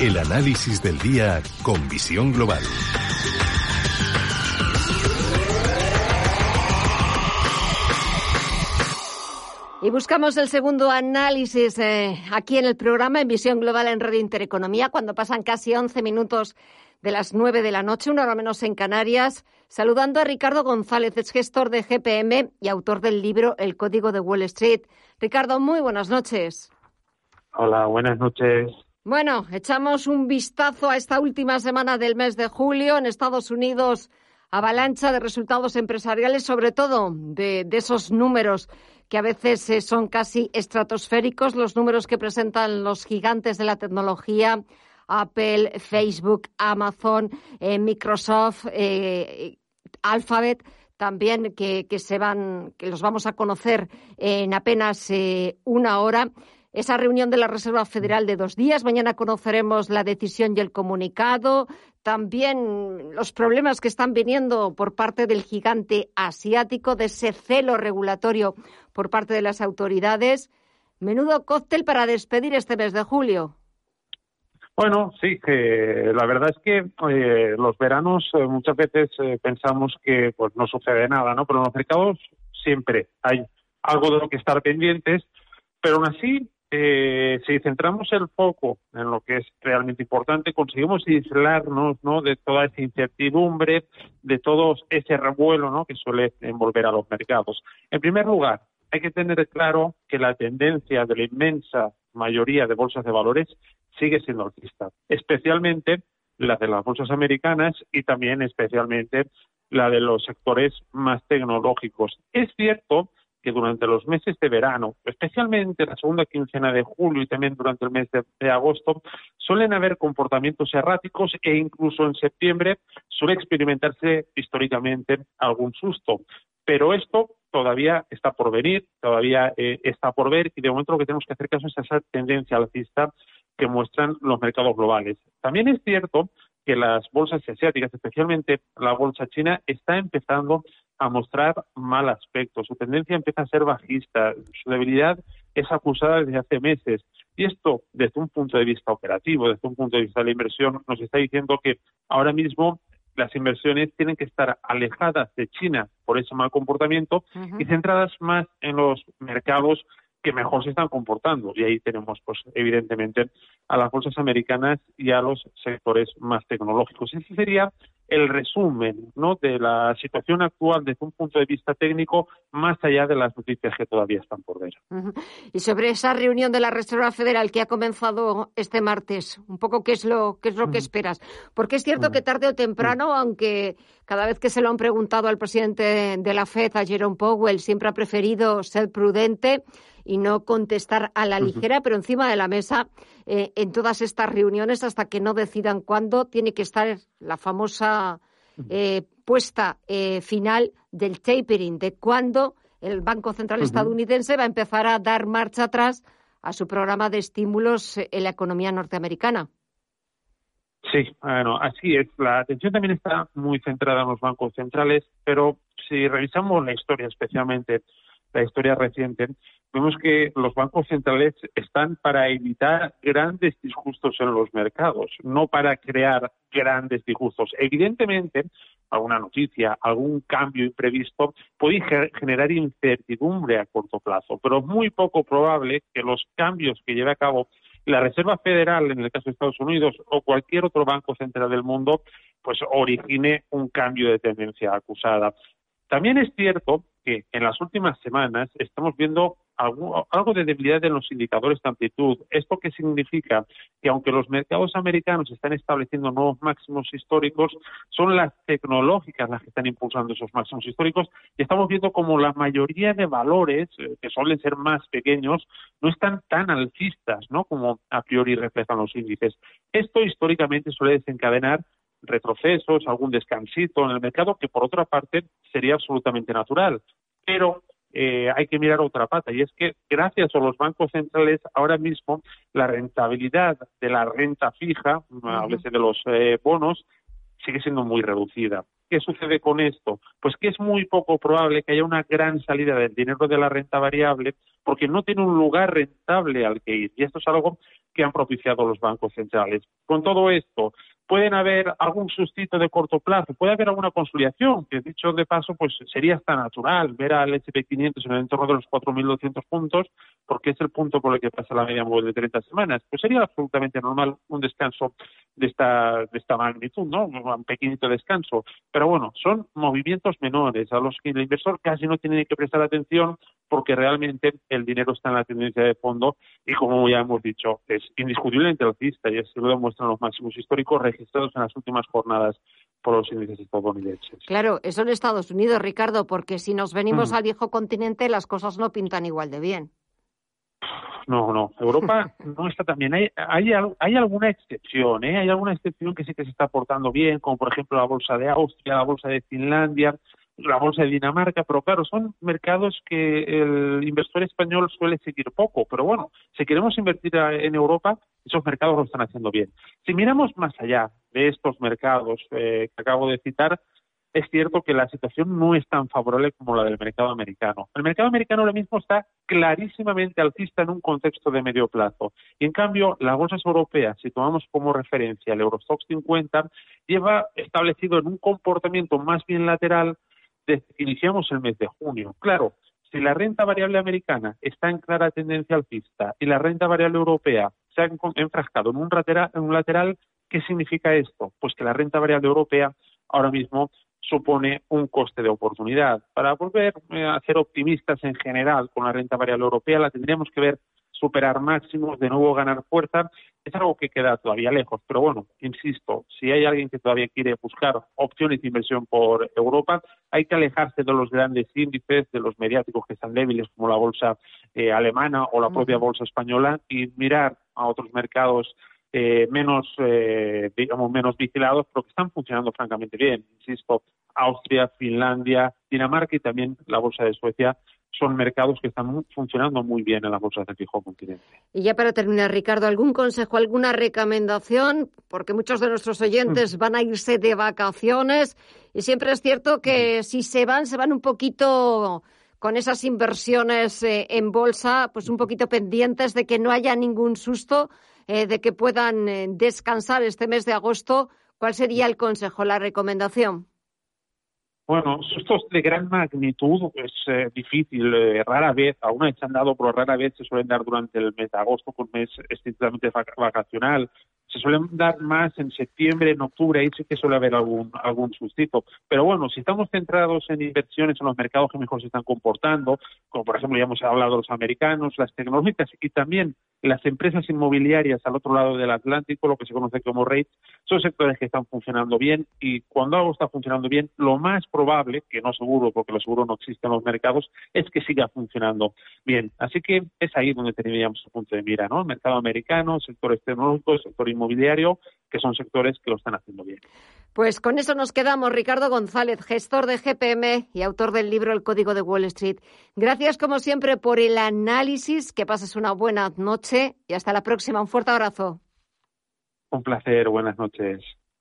El análisis del día con visión global. Y buscamos el segundo análisis eh, aquí en el programa en Visión Global en Red Intereconomía, cuando pasan casi 11 minutos de las 9 de la noche, una hora menos en Canarias, saludando a Ricardo González, es gestor de GPM y autor del libro El Código de Wall Street. Ricardo, muy buenas noches. Hola, buenas noches. Bueno, echamos un vistazo a esta última semana del mes de julio en Estados Unidos. Avalancha de resultados empresariales, sobre todo de, esos números que a veces eh, son casi estratosféricos, los números que presentan los gigantes de la tecnología, Apple, Facebook, Amazon, eh, Microsoft, eh, Alphabet también que, se van, que los vamos a conocer en apenas una hora esa reunión de la Reserva Federal de dos días. Mañana conoceremos la decisión y el comunicado. También los problemas que están viniendo por parte del gigante asiático, de ese celo regulatorio por parte de las autoridades. Menudo cóctel para despedir este mes de julio. Bueno, sí, que la verdad es que eh, los veranos eh, muchas veces eh, pensamos que pues no sucede nada, ¿no? Pero en los mercados siempre hay algo de lo que estar pendientes, pero aún así eh, si centramos el foco en lo que es realmente importante, conseguimos aislarnos ¿no? de toda esa incertidumbre, de todo ese revuelo ¿no? que suele envolver a los mercados. En primer lugar, hay que tener claro que la tendencia de la inmensa mayoría de bolsas de valores sigue siendo alcista, especialmente la de las bolsas americanas y también especialmente la de los sectores más tecnológicos. Es cierto que durante los meses de verano, especialmente la segunda quincena de julio y también durante el mes de, agosto, suelen haber comportamientos erráticos e incluso en septiembre suele experimentarse históricamente algún susto. Pero esto todavía está por venir, todavía eh, está por ver y de momento lo que tenemos que hacer caso es a esa tendencia alcista que muestran los mercados globales. También es cierto que las bolsas asiáticas, especialmente la bolsa china, está empezando a mostrar mal aspecto. Su tendencia empieza a ser bajista. Su debilidad es acusada desde hace meses. Y esto, desde un punto de vista operativo, desde un punto de vista de la inversión, nos está diciendo que ahora mismo las inversiones tienen que estar alejadas de China por ese mal comportamiento y centradas más en los mercados que mejor se están comportando. Y ahí tenemos, pues, evidentemente, a las bolsas americanas y a los sectores más tecnológicos. Ese sería el resumen ¿no? de la situación actual desde un punto de vista técnico, más allá de las noticias que todavía están por ver. Y sobre esa reunión de la Reserva Federal que ha comenzado este martes, un poco qué es lo, qué es lo que esperas. Porque es cierto que tarde o temprano, aunque cada vez que se lo han preguntado al presidente de la FED, a Jerome Powell, siempre ha preferido ser prudente y no contestar a la ligera, pero encima de la mesa eh, en todas estas reuniones hasta que no decidan cuándo tiene que estar la famosa eh, puesta eh, final del tapering, de cuándo el Banco Central estadounidense va a empezar a dar marcha atrás a su programa de estímulos en la economía norteamericana. Sí, bueno, así es. La atención también está muy centrada en los bancos centrales, pero si revisamos la historia, especialmente la historia reciente, vemos que los bancos centrales están para evitar grandes disgustos en los mercados, no para crear grandes disgustos. Evidentemente, alguna noticia, algún cambio imprevisto puede generar incertidumbre a corto plazo, pero es muy poco probable que los cambios que lleve a cabo la Reserva Federal, en el caso de Estados Unidos, o cualquier otro banco central del mundo, pues origine un cambio de tendencia acusada. También es cierto que en las últimas semanas estamos viendo algo, de debilidad en los indicadores de amplitud. ¿Esto qué significa? Que aunque los mercados americanos están estableciendo nuevos máximos históricos, son las tecnológicas las que están impulsando esos máximos históricos y estamos viendo como la mayoría de valores, eh, que suelen ser más pequeños, no están tan alcistas ¿no? como a priori reflejan los índices. Esto históricamente suele desencadenar retrocesos, algún descansito en el mercado, que por otra parte sería absolutamente natural. Pero eh, hay que mirar otra pata y es que gracias a los bancos centrales ahora mismo la rentabilidad de la renta fija, a veces de los eh, bonos, sigue siendo muy reducida. ¿Qué sucede con esto? Pues que es muy poco probable que haya una gran salida del dinero de la renta variable porque no tiene un lugar rentable al que ir. Y esto es algo que han propiciado los bancos centrales. Con todo esto, pueden haber algún sustito de corto plazo, puede haber alguna consolidación, que dicho de paso, pues sería hasta natural ver al SP500 en el entorno de los 4.200 puntos, porque es el punto por el que pasa la media móvil de 30 semanas. Pues sería absolutamente normal un descanso de esta, de esta magnitud, ¿no? Un pequeñito descanso. Pero bueno, son movimientos menores a los que el inversor casi no tiene que prestar atención porque realmente el dinero está en la tendencia de fondo y como ya hemos dicho, es indiscutiblemente alcista y así lo demuestran los máximos históricos registrados en las últimas jornadas por los índices estadounidenses. Claro, eso en Estados Unidos, Ricardo, porque si nos venimos mm. al viejo continente las cosas no pintan igual de bien. No, no. Europa no está tan bien. Hay, hay, hay alguna excepción, ¿eh? Hay alguna excepción que sí que se está portando bien, como por ejemplo la bolsa de Austria, la bolsa de Finlandia, la bolsa de Dinamarca, pero claro, son mercados que el inversor español suele seguir poco, pero bueno, si queremos invertir en Europa, esos mercados lo están haciendo bien. Si miramos más allá de estos mercados eh, que acabo de citar, es cierto que la situación no es tan favorable como la del mercado americano. El mercado americano ahora mismo está clarísimamente alcista en un contexto de medio plazo. Y en cambio, las bolsas europeas, si tomamos como referencia el Eurostox 50, lleva establecido en un comportamiento más bien lateral desde iniciamos el mes de junio. Claro, si la renta variable americana está en clara tendencia alcista y la renta variable europea se ha enfrascado en un, lateral, en un lateral, ¿qué significa esto? Pues que la renta variable europea ahora mismo supone un coste de oportunidad. Para volver eh, a ser optimistas en general con la renta variable europea, la tendríamos que ver superar máximos, de nuevo ganar fuerza, es algo que queda todavía lejos. Pero bueno, insisto, si hay alguien que todavía quiere buscar opciones de inversión por Europa, hay que alejarse de los grandes índices, de los mediáticos que están débiles, como la bolsa eh, alemana o la propia bolsa española, y mirar a otros mercados eh, menos, eh, digamos, menos vigilados, pero que están funcionando francamente bien. Insisto, Austria, Finlandia, Dinamarca y también la bolsa de Suecia son mercados que están funcionando muy bien en las bolsas del viejo continente. Y ya para terminar, Ricardo, ¿algún consejo, alguna recomendación? Porque muchos de nuestros oyentes mm. van a irse de vacaciones y siempre es cierto que mm. si se van, se van un poquito con esas inversiones eh, en bolsa, pues un poquito pendientes de que no haya ningún susto, eh, de que puedan eh, descansar este mes de agosto. ¿Cuál sería el consejo, la recomendación? Bueno, sustos de gran magnitud es eh, difícil, eh, rara vez, aún se han dado, pero rara vez se suelen dar durante el mes de agosto, que un mes estrictamente vacacional se suelen dar más en septiembre, en octubre, ahí sí que suele haber algún, algún sustito. Pero bueno, si estamos centrados en inversiones en los mercados que mejor se están comportando, como por ejemplo ya hemos hablado de los americanos, las tecnológicas y también las empresas inmobiliarias al otro lado del Atlántico, lo que se conoce como REITs, son sectores que están funcionando bien y cuando algo está funcionando bien, lo más probable, que no seguro, porque lo seguro no existe en los mercados, es que siga funcionando bien. Así que es ahí donde tendríamos el punto de mira, ¿no? Mercado americano, sectores tecnológicos, sector inmobiliario, que son sectores que lo están haciendo bien. Pues con eso nos quedamos. Ricardo González, gestor de GPM y autor del libro El Código de Wall Street. Gracias como siempre por el análisis. Que pases una buena noche y hasta la próxima. Un fuerte abrazo. Un placer. Buenas noches.